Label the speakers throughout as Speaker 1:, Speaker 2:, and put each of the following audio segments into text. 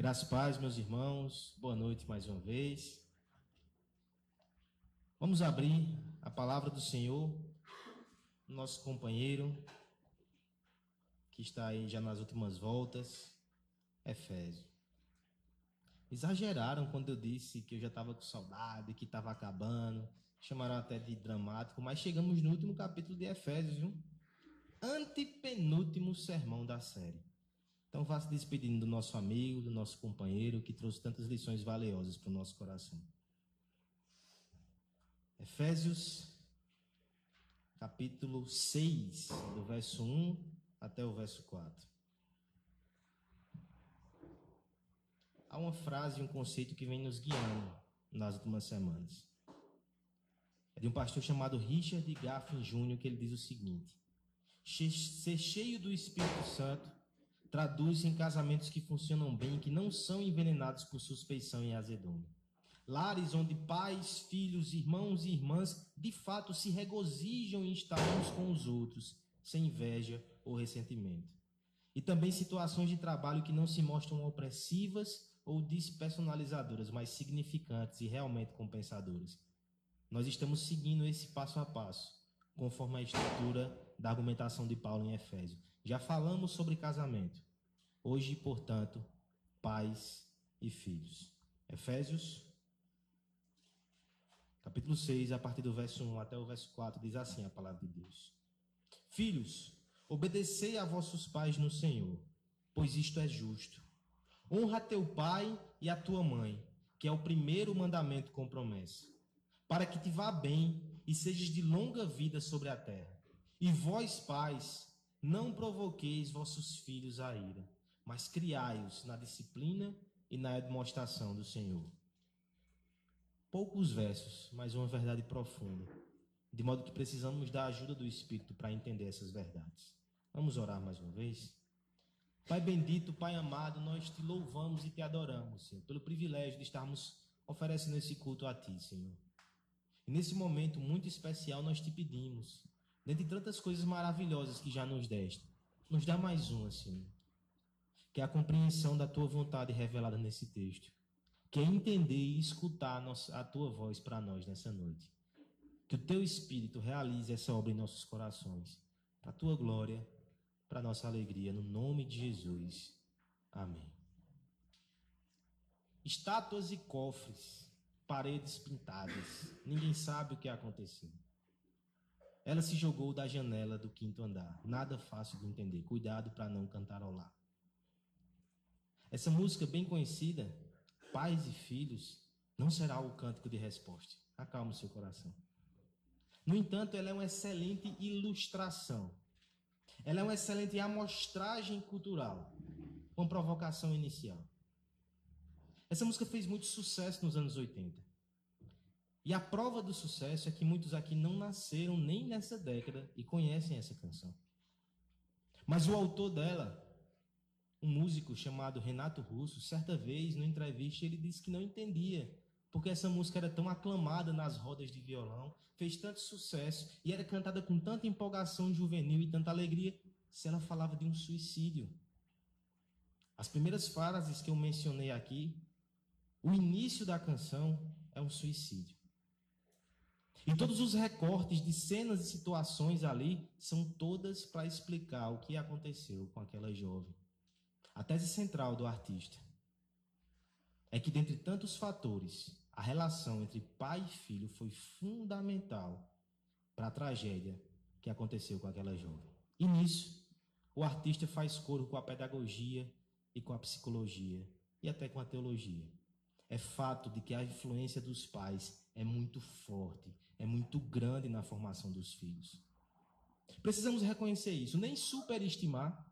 Speaker 1: Graças a paz, meus irmãos. Boa noite mais uma vez. Vamos abrir a palavra do Senhor, nosso companheiro, que está aí já nas últimas voltas, Efésio. Exageraram quando eu disse que eu já estava com saudade, que estava acabando, chamaram até de dramático, mas chegamos no último capítulo de Efésios, viu? Antepenúltimo sermão da série. Então vá se despedindo do nosso amigo, do nosso companheiro, que trouxe tantas lições valiosas para o nosso coração. Efésios, capítulo 6, do verso 1 até o verso 4. Há uma frase, um conceito que vem nos guiando nas últimas semanas. É de um pastor chamado Richard Gaffin Jr., que ele diz o seguinte: Ser cheio do Espírito Santo traduz em casamentos que funcionam bem, que não são envenenados por suspeição e azedume. Lares onde pais, filhos, irmãos e irmãs de fato se regozijam em estar uns com os outros, sem inveja ou ressentimento. E também situações de trabalho que não se mostram opressivas ou despersonalizadoras, mas significantes e realmente compensadoras. Nós estamos seguindo esse passo a passo, conforme a estrutura da argumentação de Paulo em Efésios. Já falamos sobre casamento. Hoje, portanto, pais e filhos. Efésios, capítulo 6, a partir do verso 1 até o verso 4, diz assim a palavra de Deus: Filhos, obedecei a vossos pais no Senhor, pois isto é justo. Honra teu pai e a tua mãe, que é o primeiro mandamento com promessa, para que te vá bem e sejas de longa vida sobre a terra. E vós, pais, não provoqueis vossos filhos a ira, mas criai-os na disciplina e na demonstração do Senhor. Poucos versos, mas uma verdade profunda, de modo que precisamos da ajuda do Espírito para entender essas verdades. Vamos orar mais uma vez? Pai bendito, Pai amado, nós te louvamos e te adoramos, Senhor, pelo privilégio de estarmos oferecendo esse culto a Ti, Senhor. E nesse momento muito especial nós te pedimos dentre tantas coisas maravilhosas que já nos deste, nos dá mais uma, Senhor. Que é a compreensão da tua vontade revelada nesse texto. Que é entender e escutar a, tua voz para nós nessa noite. Que o teu Espírito realize essa obra em nossos corações. Para a tua glória, para a nossa alegria, no nome de Jesus. Amém. Estátuas e cofres, paredes pintadas. Ninguém sabe o que aconteceu. Ela se jogou da janela do quinto andar. Nada fácil de entender. Cuidado para não cantarolar. Essa música bem conhecida, Pais e Filhos, não será o cântico de resposta. Acalma o seu coração. No entanto, ela é uma excelente ilustração. Ela é uma excelente amostragem cultural, com provocação inicial. Essa música fez muito sucesso nos anos 80. E a prova do sucesso é que muitos aqui não nasceram nem nessa década e conhecem essa canção. Mas o autor dela, um músico chamado Renato Russo, certa vez, numa entrevista, ele disse que não entendia porque essa música era tão aclamada nas rodas de violão, fez tanto sucesso e era cantada com tanta empolgação juvenil e tanta alegria, se ela falava de um suicídio. As primeiras frases que eu mencionei aqui, o início da canção é um suicídio. E todos os recortes de cenas e situações ali são todas para explicar o que aconteceu com aquela jovem. A tese central do artista é que, dentre tantos fatores, a relação entre pai e filho foi fundamental para a tragédia que aconteceu com aquela jovem. E nisso, o artista faz coro com a pedagogia e com a psicologia e até com a teologia é fato de que a influência dos pais é muito forte, é muito grande na formação dos filhos. Precisamos reconhecer isso, nem superestimar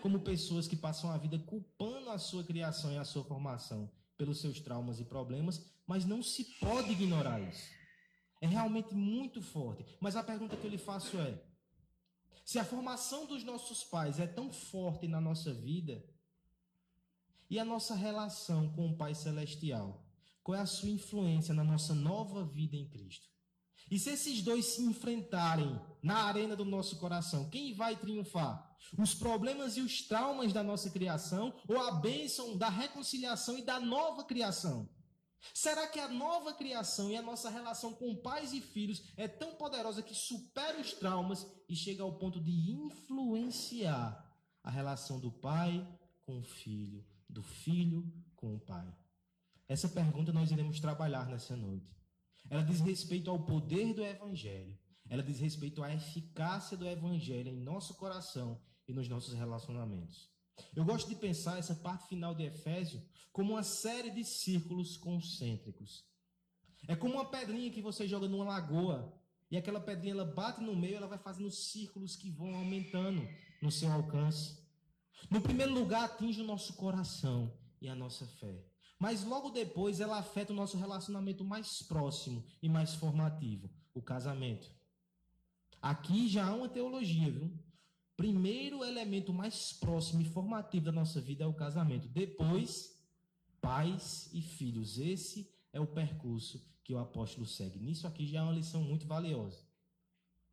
Speaker 1: como pessoas que passam a vida culpando a sua criação e a sua formação pelos seus traumas e problemas, mas não se pode ignorar isso. É realmente muito forte. Mas a pergunta que eu lhe faço é: se a formação dos nossos pais é tão forte na nossa vida, e a nossa relação com o Pai Celestial? Qual é a sua influência na nossa nova vida em Cristo? E se esses dois se enfrentarem na arena do nosso coração, quem vai triunfar? Os problemas e os traumas da nossa criação ou a bênção da reconciliação e da nova criação? Será que a nova criação e a nossa relação com pais e filhos é tão poderosa que supera os traumas e chega ao ponto de influenciar a relação do pai com o filho, do filho com o pai? Essa pergunta nós iremos trabalhar nessa noite. Ela diz respeito ao poder do Evangelho. Ela diz respeito à eficácia do Evangelho em nosso coração e nos nossos relacionamentos. Eu gosto de pensar essa parte final de Efésio como uma série de círculos concêntricos. É como uma pedrinha que você joga numa lagoa e aquela pedrinha ela bate no meio, ela vai fazendo círculos que vão aumentando no seu alcance. No primeiro lugar, atinge o nosso coração e a nossa fé. Mas logo depois ela afeta o nosso relacionamento mais próximo e mais formativo, o casamento. Aqui já há uma teologia, viu? Primeiro elemento mais próximo e formativo da nossa vida é o casamento. Depois, pais e filhos. Esse é o percurso que o apóstolo segue. Nisso aqui já é uma lição muito valiosa.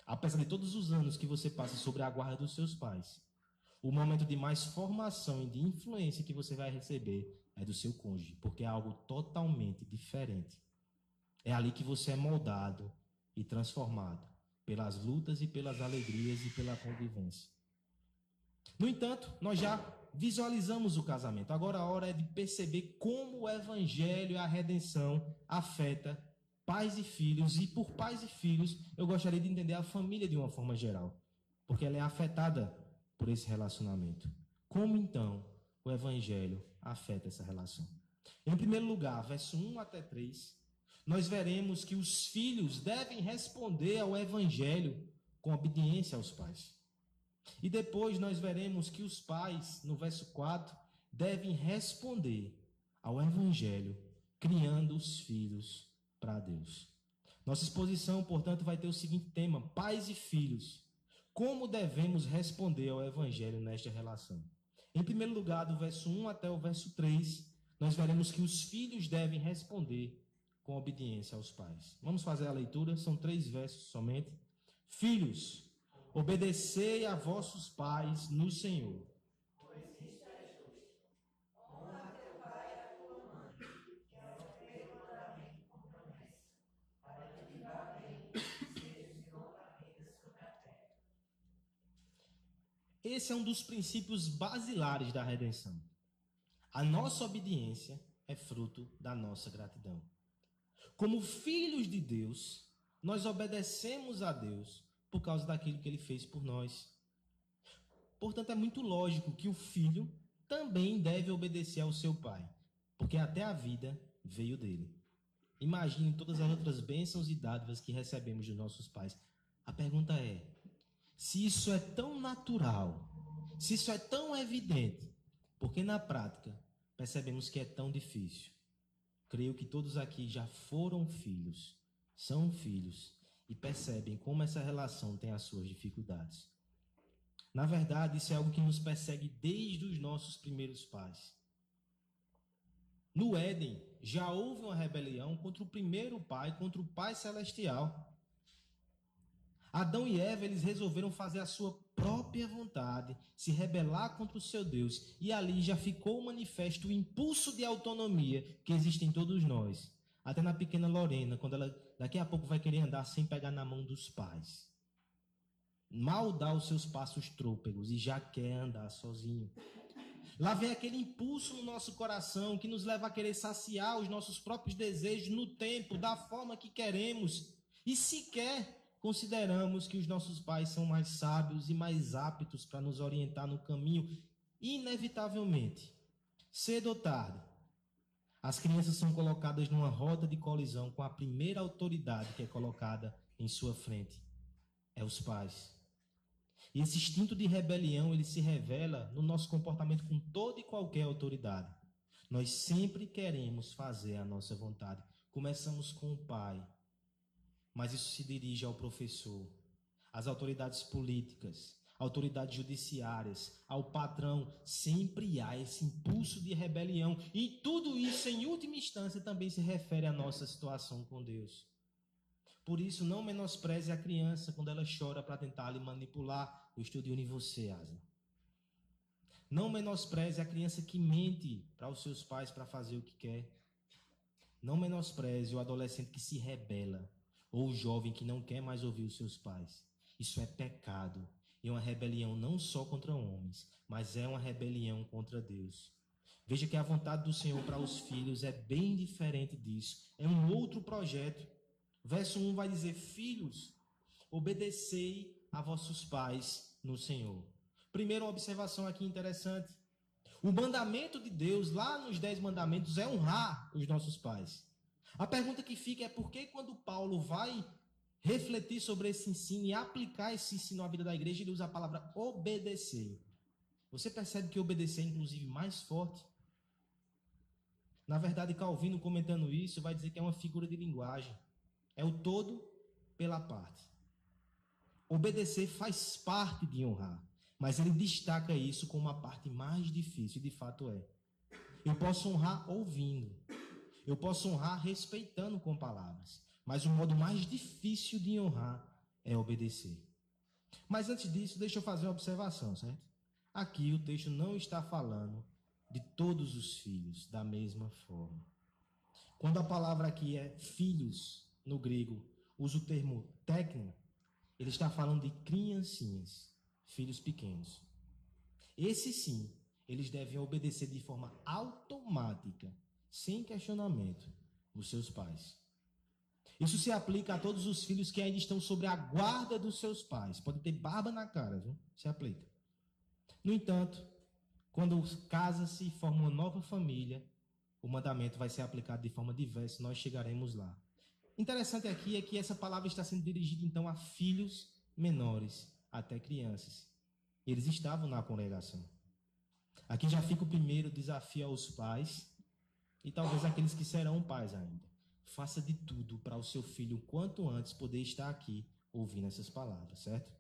Speaker 1: Apesar de todos os anos que você passa sobre a guarda dos seus pais, o momento de mais formação e de influência que você vai receber é do seu cônjuge, porque é algo totalmente diferente. É ali que você é moldado e transformado pelas lutas e pelas alegrias e pela convivência. No entanto, nós já visualizamos o casamento. Agora a hora é de perceber como o evangelho e a redenção afeta pais e filhos e por pais e filhos, eu gostaria de entender a família de uma forma geral, porque ela é afetada por esse relacionamento. Como então o evangelho afeta essa relação? Em primeiro lugar, verso 1 até 3, nós veremos que os filhos devem responder ao evangelho com obediência aos pais. E depois nós veremos que os pais, no verso 4, devem responder ao evangelho criando os filhos para Deus. Nossa exposição, portanto, vai ter o seguinte tema: pais e filhos. Como devemos responder ao evangelho nesta relação? Em primeiro lugar, do verso 1 até o verso 3, nós veremos que os filhos devem responder com obediência aos pais. Vamos fazer a leitura, são três versos somente. Filhos, obedecei a vossos pais no Senhor Esse é um dos princípios basilares da redenção. A nossa obediência é fruto da nossa gratidão. Como filhos de Deus, nós obedecemos a Deus por causa daquilo que ele fez por nós. Portanto, é muito lógico que o filho também deve obedecer ao seu pai, porque até a vida veio dele. Imagine todas as outras bênçãos e dádivas que recebemos de nossos pais. A pergunta é: se isso é tão natural, se isso é tão evidente, porque na prática percebemos que é tão difícil. Creio que todos aqui já foram filhos, são filhos e percebem como essa relação tem as suas dificuldades. Na verdade, isso é algo que nos persegue desde os nossos primeiros pais. No Éden, já houve uma rebelião contra o primeiro pai, contra o Pai Celestial. Adão e Eva, eles resolveram fazer a sua própria vontade, se rebelar contra o seu Deus, e ali já ficou manifesto o impulso de autonomia que existe em todos nós. Até na pequena Lorena, quando ela daqui a pouco vai querer andar sem pegar na mão dos pais. Mal dá os seus passos trôpegos e já quer andar sozinho. Lá vem aquele impulso no nosso coração que nos leva a querer saciar os nossos próprios desejos no tempo, da forma que queremos. E sequer consideramos que os nossos pais são mais sábios e mais aptos para nos orientar no caminho, inevitavelmente, cedo ou tarde, as crianças são colocadas numa roda de colisão com a primeira autoridade que é colocada em sua frente. É os pais. E esse instinto de rebelião, ele se revela no nosso comportamento com toda e qualquer autoridade. Nós sempre queremos fazer a nossa vontade. Começamos com o pai, mas isso se dirige ao professor, às autoridades políticas, autoridades judiciárias, ao patrão. Sempre há esse impulso de rebelião. E tudo isso, em última instância, também se refere à nossa situação com Deus. Por isso, não menospreze a criança quando ela chora para tentar lhe manipular. Eu estou de em você, Asa. Não menospreze a criança que mente para os seus pais para fazer o que quer. Não menospreze o adolescente que se rebela ou o jovem que não quer mais ouvir os seus pais. Isso é pecado e uma rebelião não só contra homens, mas é uma rebelião contra Deus. Veja que a vontade do Senhor para os filhos é bem diferente disso. É um outro projeto. Verso 1 vai dizer: Filhos, obedecei a vossos pais no Senhor. Primeira observação aqui interessante. O mandamento de Deus, lá nos Dez Mandamentos, é honrar os nossos pais. A pergunta que fica é por que, quando Paulo vai refletir sobre esse ensino e aplicar esse ensino à vida da igreja, ele usa a palavra obedecer. Você percebe que obedecer é, inclusive, mais forte? Na verdade, Calvino, comentando isso, vai dizer que é uma figura de linguagem. É o todo pela parte. Obedecer faz parte de honrar. Mas ele destaca isso como a parte mais difícil, de fato é. Eu posso honrar ouvindo. Eu posso honrar respeitando com palavras. Mas o modo mais difícil de honrar é obedecer. Mas antes disso, deixa eu fazer uma observação, certo? Aqui o texto não está falando de todos os filhos da mesma forma. Quando a palavra aqui é filhos, no grego, usa o termo técnico, ele está falando de criancinhas filhos pequenos. Esses sim, eles devem obedecer de forma automática, sem questionamento, os seus pais. Isso se aplica a todos os filhos que ainda estão sob a guarda dos seus pais. Pode ter barba na cara, viu? Se aplica. No entanto, quando casa-se e forma uma nova família, o mandamento vai ser aplicado de forma diversa, nós chegaremos lá. Interessante aqui é que essa palavra está sendo dirigida então a filhos menores, até crianças. Eles estavam na congregação. Aqui já fica o primeiro desafio aos pais e talvez aqueles que serão pais ainda. Faça de tudo para o seu filho, quanto antes, poder estar aqui ouvindo essas palavras, certo?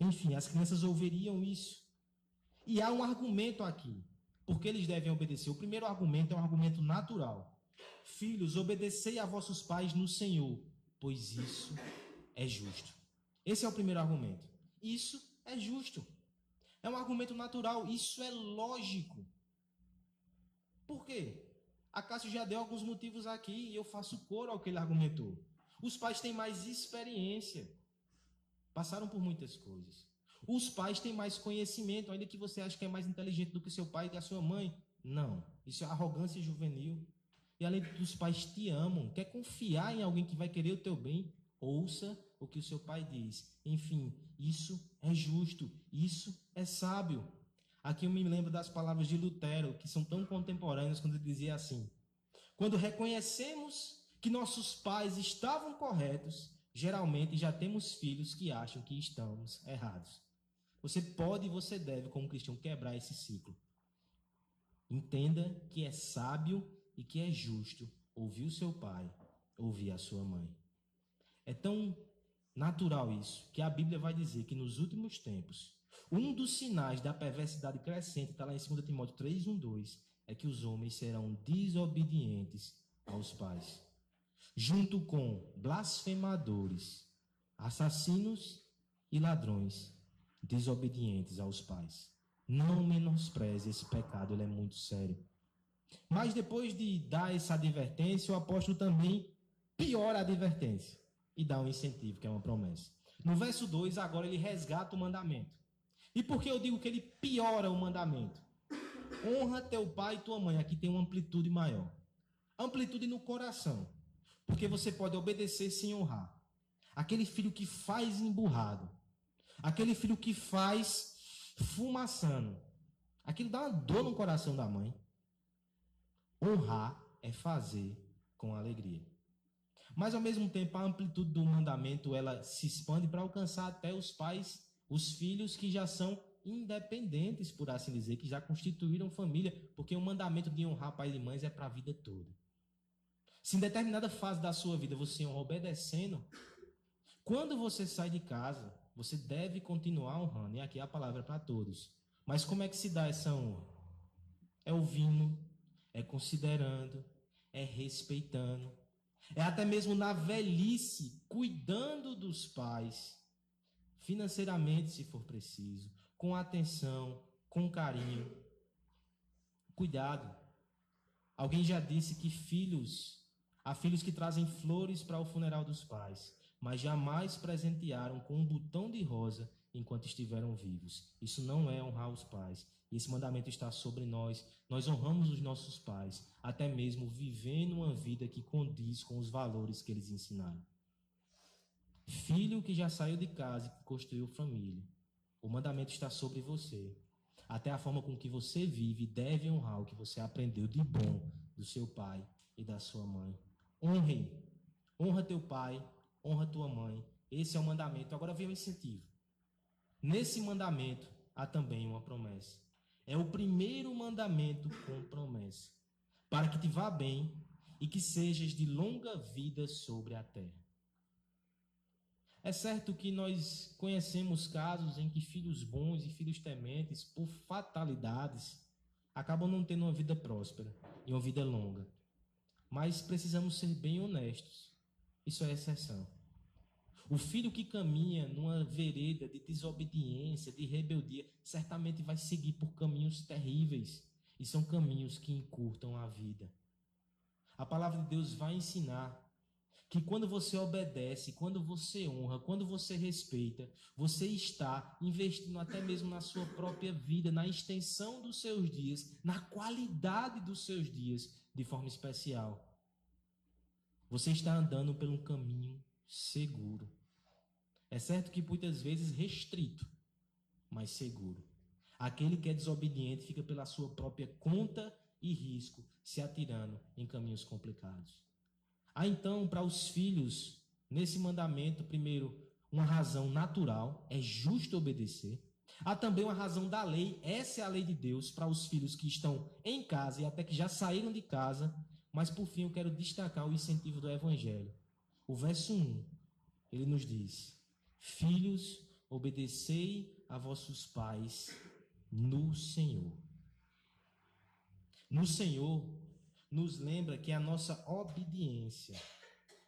Speaker 1: Enfim, as crianças ouviriam isso. E há um argumento aqui, porque eles devem obedecer. O primeiro argumento é um argumento natural. Filhos, obedecei a vossos pais no Senhor, pois isso é justo. Esse é o primeiro argumento. Isso é justo. É um argumento natural. Isso é lógico. Por quê? A Cássio já deu alguns motivos aqui e eu faço coro ao que ele argumentou. Os pais têm mais experiência. Passaram por muitas coisas. Os pais têm mais conhecimento, ainda que você ache que é mais inteligente do que seu pai e que a sua mãe. Não. Isso é arrogância juvenil. E além dos pais te amam, quer confiar em alguém que vai querer o teu bem, ouça o que o seu pai diz. Enfim, isso é justo, isso é sábio. Aqui eu me lembro das palavras de Lutero, que são tão contemporâneas, quando ele dizia assim: Quando reconhecemos que nossos pais estavam corretos, geralmente já temos filhos que acham que estamos errados. Você pode e você deve, como cristão, quebrar esse ciclo. Entenda que é sábio e que é justo ouvir o seu pai, ouvir a sua mãe. É tão natural isso, que a Bíblia vai dizer que nos últimos tempos, um dos sinais da perversidade crescente, está lá em 2 Timóteo 3, 1, 2, é que os homens serão desobedientes aos pais, junto com blasfemadores, assassinos e ladrões, desobedientes aos pais. Não menospreze esse pecado, ele é muito sério. Mas depois de dar essa advertência, o apóstolo também piora a advertência e dá um incentivo, que é uma promessa. No verso 2, agora ele resgata o mandamento. E por que eu digo que ele piora o mandamento? Honra teu pai e tua mãe. Aqui tem uma amplitude maior. Amplitude no coração. Porque você pode obedecer sem honrar. Aquele filho que faz emburrado. Aquele filho que faz fumaçando. Aquilo dá uma dor no coração da mãe. Honrar é fazer com alegria. Mas ao mesmo tempo a amplitude do mandamento ela se expande para alcançar até os pais, os filhos que já são independentes, por assim dizer, que já constituíram família, porque o mandamento de honrar pais e mães é para a vida toda. Se em determinada fase da sua vida você honra obedecendo, quando você sai de casa, você deve continuar honrando. E aqui é a palavra para todos. Mas como é que se dá essa honra? É ouvindo, é considerando, é respeitando, É até mesmo na velhice, cuidando dos pais, financeiramente, se for preciso, com atenção, com carinho. Cuidado. Alguém já disse que filhos, há filhos que trazem flores para o funeral dos pais, mas jamais presentearam com um botão de rosa enquanto estiveram vivos. Isso não é honrar os pais. Esse mandamento está sobre nós. Nós honramos os nossos pais, até mesmo vivendo uma vida que condiz com os valores que eles ensinaram. Filho que já saiu de casa e construiu família, o mandamento está sobre você. Até a forma com que você vive deve honrar o que você aprendeu de bom do seu pai e da sua mãe. Honre. Honra teu pai, honra tua mãe. Esse é o mandamento. Agora vem o incentivo. Nesse mandamento há também uma promessa. É o primeiro mandamento com promessa, para que te vá bem e que sejas de longa vida sobre a terra. É certo que nós conhecemos casos em que filhos bons e filhos tementes, por fatalidades, acabam não tendo uma vida próspera e uma vida longa. Mas precisamos ser bem honestos. Isso é exceção. O filho que caminha numa vereda de desobediência, de rebeldia, certamente vai seguir por caminhos terríveis. E são caminhos que encurtam a vida. A palavra de Deus vai ensinar que quando você obedece, quando você honra, quando você respeita, você está investindo até mesmo na sua própria vida, na extensão dos seus dias, na qualidade dos seus dias, de forma especial. Você está andando por um caminho seguro. É certo que muitas vezes restrito, mas seguro. Aquele que é desobediente fica pela sua própria conta e risco, se atirando em caminhos complicados. Há então para os filhos, nesse mandamento, primeiro, uma razão natural, é justo obedecer. Há também uma razão da lei, essa é a lei de Deus para os filhos que estão em casa e até que já saíram de casa. Mas por fim eu quero destacar o incentivo do Evangelho. O verso 1, ele nos diz: Filhos, obedecei a vossos pais no Senhor. No Senhor, nos lembra que a nossa obediência,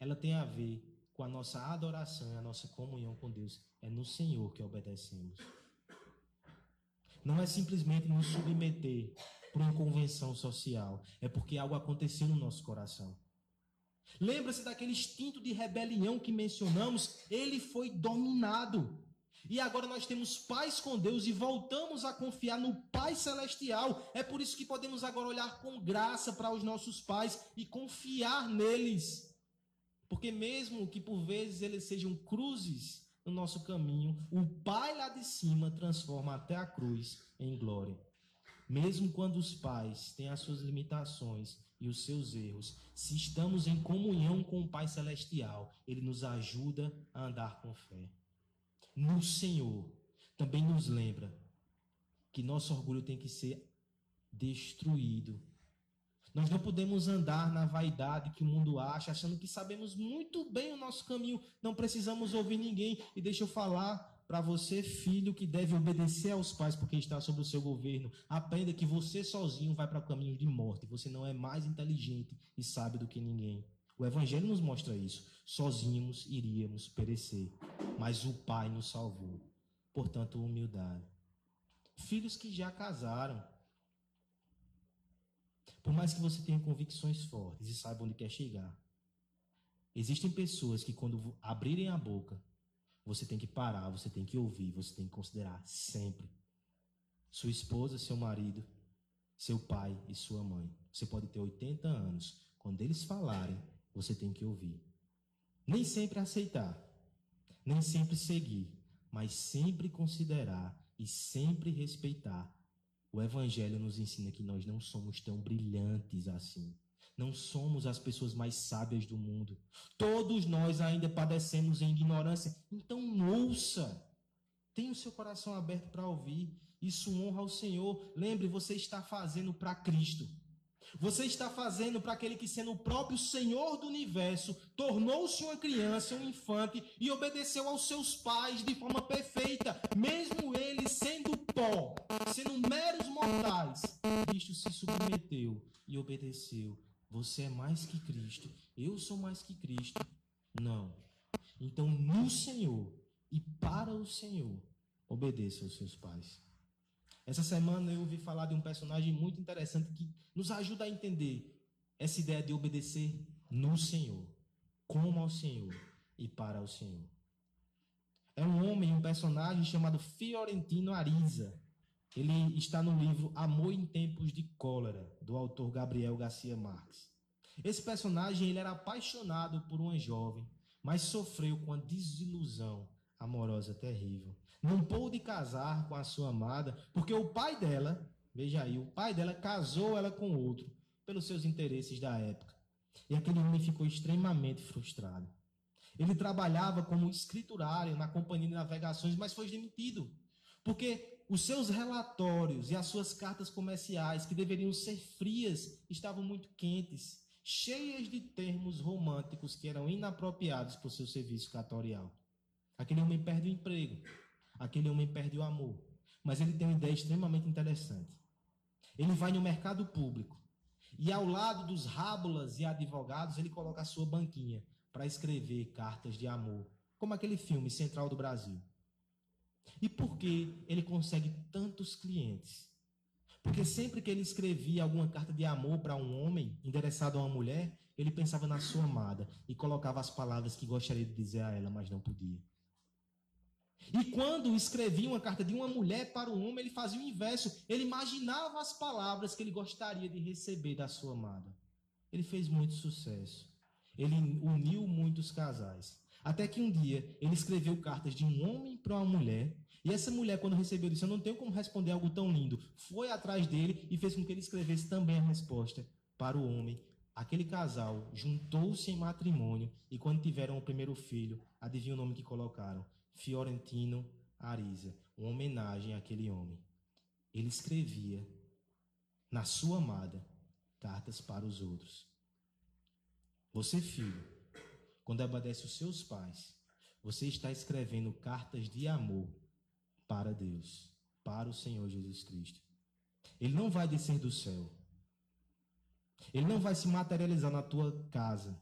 Speaker 1: ela tem a ver com a nossa adoração, a nossa comunhão com Deus. É no Senhor que obedecemos. Não é simplesmente nos submeter por uma convenção social, é porque algo aconteceu no nosso coração. Lembra-se daquele instinto de rebelião que mencionamos? Ele foi dominado. E agora nós temos paz com Deus e voltamos a confiar no Pai Celestial. É por isso que podemos agora olhar com graça para os nossos pais e confiar neles. Porque mesmo que por vezes eles sejam cruzes no nosso caminho, o Pai lá de cima transforma até a cruz em glória. Mesmo quando os pais têm as suas limitações e os seus erros, se estamos em comunhão com o Pai Celestial, ele nos ajuda a andar com fé. No Senhor, também nos lembra que nosso orgulho tem que ser destruído. Nós não podemos andar na vaidade que o mundo acha, achando que sabemos muito bem o nosso caminho, não precisamos ouvir ninguém. E deixa eu falar para você, filho, que deve obedecer aos pais porque está sob o seu governo, aprenda que você sozinho vai para o caminho de morte. Você não é mais inteligente e sábio do que ninguém. O Evangelho nos mostra isso. Sozinhos iríamos perecer, mas o Pai nos salvou. Portanto, humildade. Filhos que já casaram. Por mais que você tenha convicções fortes e saiba onde quer chegar, existem pessoas que, quando abrirem a boca, você tem que parar, você tem que ouvir, você tem que considerar sempre. Sua esposa, seu marido, seu pai e sua mãe. Você pode ter 80 anos. Quando eles falarem, você tem que ouvir. Nem sempre aceitar, nem sempre seguir, mas sempre considerar e sempre respeitar. O Evangelho nos ensina que nós não somos tão brilhantes assim. Não somos as pessoas mais sábias do mundo. Todos nós ainda padecemos em ignorância. Então, ouça. Tenha o seu coração aberto para ouvir. Isso honra ao Senhor. Lembre, você está fazendo para Cristo. Você está fazendo para aquele que, sendo o próprio Senhor do universo, tornou-se uma criança, um infante e obedeceu aos seus pais de forma perfeita, mesmo ele sendo pó, sendo meros mortais. Cristo se submeteu e obedeceu você é mais que Cristo, eu sou mais que Cristo. Não. Então, no Senhor e para o Senhor, obedeça aos seus pais. Essa semana eu ouvi falar de um personagem muito interessante que nos ajuda a entender essa ideia de obedecer no Senhor, como ao Senhor e para o Senhor. É um homem, um personagem chamado Fiorentino Ariza. Ele está no livro Amor em Tempos de Cólera, do autor Gabriel Garcia Marques. Esse personagem ele era apaixonado por uma jovem, mas sofreu com a desilusão amorosa terrível. Não pôde casar com a sua amada, porque o pai dela, veja aí, o pai dela casou ela com outro, pelos seus interesses da época. E aquele homem ficou extremamente frustrado. Ele trabalhava como escriturário na companhia de navegações, mas foi demitido. Porque os seus relatórios e as suas cartas comerciais, que deveriam ser frias, estavam muito quentes, cheias de termos românticos que eram inapropriados para o seu serviço cartorial. Aquele homem perde o emprego. Aquele homem perde o amor. Mas ele tem uma ideia extremamente interessante. Ele vai no mercado público e ao lado dos rábulas e advogados, ele coloca a sua banquinha para escrever cartas de amor, como aquele filme Central do Brasil. E por que ele consegue tantos clientes? Porque sempre que ele escrevia alguma carta de amor para um homem, endereçado a uma mulher, ele pensava na sua amada e colocava as palavras que gostaria de dizer a ela, mas não podia. E quando escrevia uma carta de uma mulher para um homem, ele fazia o inverso. Ele imaginava as palavras que ele gostaria de receber da sua amada. Ele fez muito sucesso. Ele uniu muitos casais. Até que um dia ele escreveu cartas de um homem para uma mulher. E essa mulher, quando recebeu, disse: Eu não tenho como responder algo tão lindo. Foi atrás dele e fez com que ele escrevesse também a resposta para o homem. Aquele casal juntou-se em matrimônio e, quando tiveram o primeiro filho, adivinha o nome que colocaram? Fiorentino Ariza, uma homenagem àquele homem. Ele escrevia na sua amada cartas para os outros. Você, filho, quando obedece os seus pais, você está escrevendo cartas de amor para Deus, para o Senhor Jesus Cristo. Ele não vai descer do céu. Ele não vai se materializar na tua casa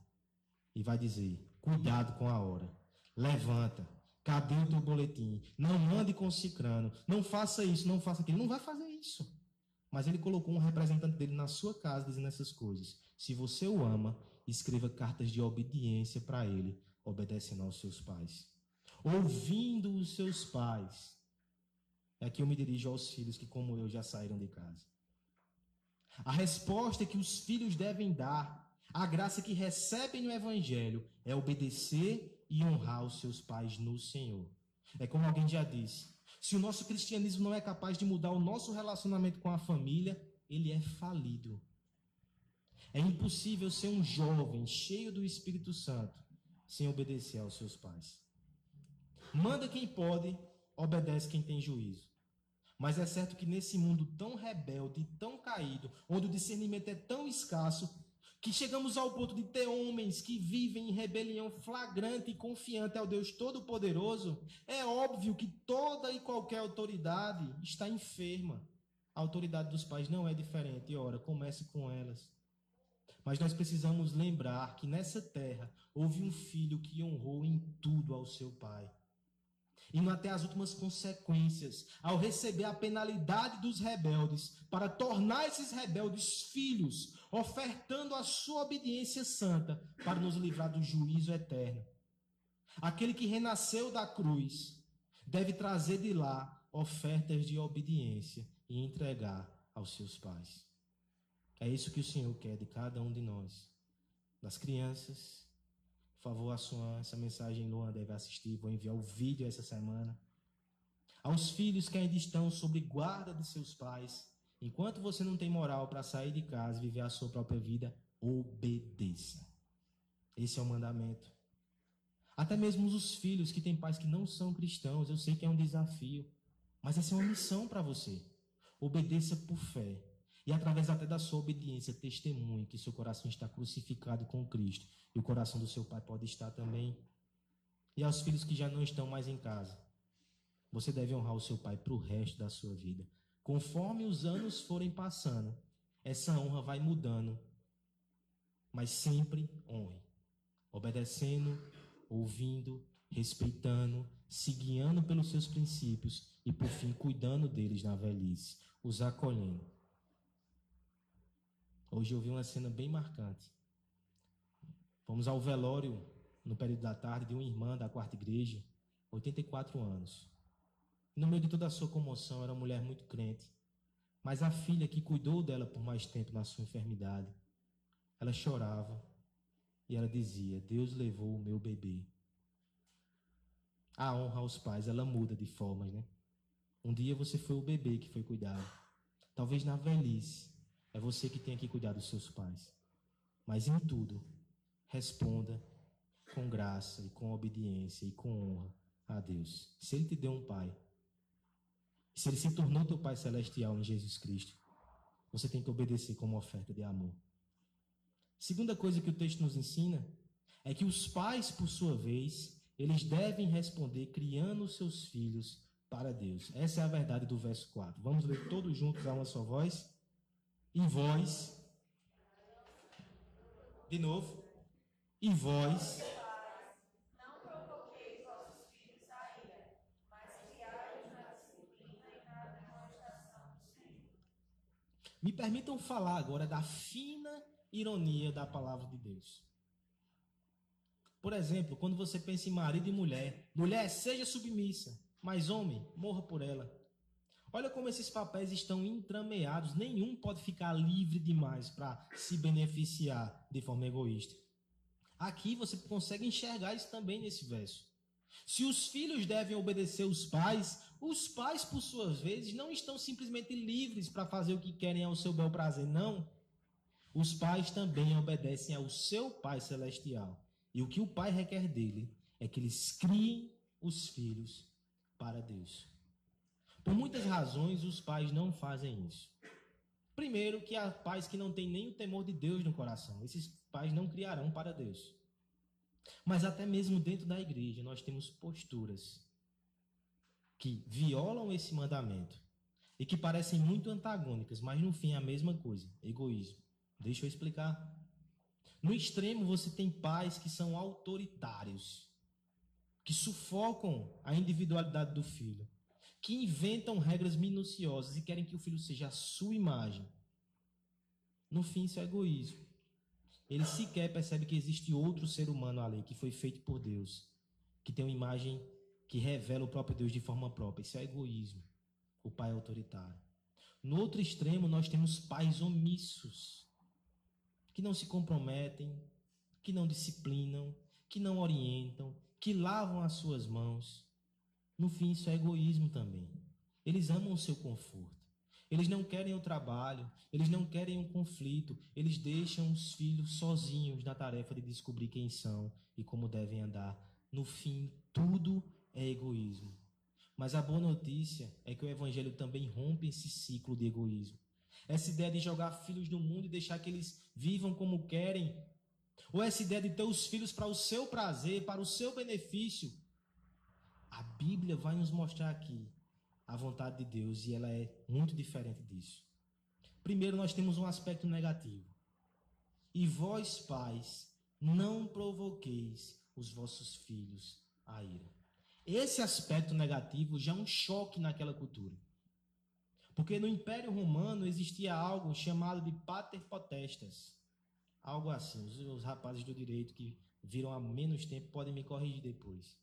Speaker 1: e vai dizer: cuidado com a hora. Levanta, Cadê o teu boletim? Não ande com cicrano. Não faça isso, não faça aquilo. Não vai fazer isso. Mas ele colocou um representante dele na sua casa dizendo essas coisas. Se você o ama, escreva cartas de obediência para ele, obedecendo aos seus pais. Ouvindo os seus pais. É que eu me dirijo aos filhos que, como eu, já saíram de casa. A resposta que os filhos devem dar, a graça que recebem no Evangelho, é obedecer e honrar os seus pais no Senhor. É como alguém já disse: se o nosso cristianismo não é capaz de mudar o nosso relacionamento com a família, ele é falido. É impossível ser um jovem cheio do Espírito Santo sem obedecer aos seus pais. Manda quem pode, obedece quem tem juízo. Mas é certo que nesse mundo tão rebelde, tão caído, onde o discernimento é tão escasso, que chegamos ao ponto de ter homens que vivem em rebelião flagrante e confiante ao Deus Todo-Poderoso, é óbvio que toda e qualquer autoridade está enferma. A autoridade dos pais não é diferente. E ora, comece com elas. Mas nós precisamos lembrar que nessa terra houve um filho que honrou em tudo ao seu pai indo até as últimas consequências, ao receber a penalidade dos rebeldes, para tornar esses rebeldes filhos, ofertando a sua obediência santa para nos livrar do juízo eterno. Aquele que renasceu da cruz deve trazer de lá ofertas de obediência e entregar aos seus pais. É isso que o Senhor quer de cada um de nós, das crianças, por favor, a sua, essa mensagem Luan deve assistir. Vou enviar o vídeo essa semana. Aos filhos que ainda estão sob guarda de seus pais, enquanto você não tem moral para sair de casa e viver a sua própria vida, obedeça. Esse é o mandamento. Até mesmo os filhos que têm pais que não são cristãos, eu sei que é um desafio, mas essa é uma missão para você. Obedeça por fé. E através até da sua obediência, testemunhe que seu coração está crucificado com Cristo e o coração do seu pai pode estar também. E aos filhos que já não estão mais em casa, você deve honrar o seu pai para o resto da sua vida. Conforme os anos forem passando, essa honra vai mudando. mas sempre honre, obedecendo, ouvindo, respeitando, se guiando pelos seus princípios e, por fim, cuidando deles na velhice, os acolhendo. Hoje eu vi uma cena bem marcante. Fomos ao velório no período da tarde de uma irmã da quarta igreja, 84 anos. No meio de toda a sua comoção, era uma mulher muito crente. Mas a filha que cuidou dela por mais tempo na sua enfermidade, ela chorava e ela dizia: Deus levou o meu bebê. A honra aos pais, ela muda de formas, né? Um dia você foi o bebê que foi cuidado. Talvez na velhice, é você que tenha que cuidar dos seus pais. Mas em tudo, responda com graça e com obediência e com honra a Deus. Se Ele te deu um pai, se Ele se tornou teu Pai Celestial em Jesus Cristo, você tem que obedecer como oferta de amor. Segunda coisa que o texto nos ensina é que os pais, por sua vez, eles devem responder criando seus filhos para Deus. Essa é a verdade do verso 4. Vamos ler todos juntos a uma só voz? E vós. De novo. E vós. Me permitam falar agora da fina ironia da palavra de Deus. Por exemplo, quando você pensa em marido e mulher, mulher seja submissa, mas homem, morra por ela. Olha como esses papéis estão entrameados, nenhum pode ficar livre demais para se beneficiar de forma egoísta. Aqui você consegue enxergar isso também nesse verso. Se os filhos devem obedecer os pais, os pais, por suas vezes, não estão simplesmente livres para fazer o que querem ao seu bel prazer, não. Os pais também obedecem ao seu Pai Celestial. E o que o pai requer dele é que eles criem os filhos para Deus. Por muitas razões, os pais não fazem isso. Primeiro, que há pais que não têm nem o temor de Deus no coração. Esses pais não criarão para Deus. Mas até mesmo dentro da igreja, nós temos posturas que violam esse mandamento e que parecem muito antagônicas, mas no fim é a mesma coisa: egoísmo. Deixa eu explicar. No extremo, você tem pais que são autoritários, que sufocam a individualidade do filho, que inventam regras minuciosas e querem que o filho seja a sua imagem. No fim, isso é egoísmo. Ele sequer percebe que existe outro ser humano ali, que foi feito por Deus, que tem uma imagem que revela o próprio Deus de forma própria. Isso é egoísmo. O pai é autoritário. No outro extremo, nós temos pais omissos que não se comprometem, que não disciplinam, que não orientam, que lavam as suas mãos. No fim, isso é egoísmo também. Eles amam o seu conforto. Eles não querem o trabalho, eles não querem um conflito, eles deixam os filhos sozinhos na tarefa de descobrir quem são e como devem andar. No fim, tudo é egoísmo. Mas a boa notícia é que o Evangelho também rompe esse ciclo de egoísmo. Essa ideia de jogar filhos no mundo e deixar que eles vivam como querem. Ou essa ideia de ter os filhos para o seu prazer, para o seu benefício. A Bíblia vai nos mostrar aqui a vontade de Deus e ela é muito diferente disso. Primeiro, nós temos um aspecto negativo. E vós, pais, não provoqueis os vossos filhos a ira. Esse aspecto negativo já é um choque naquela cultura. Porque no Império Romano existia algo chamado de pater potestas. Algo assim. Os, os rapazes do direito que viram há menos tempo podem me corrigir depois.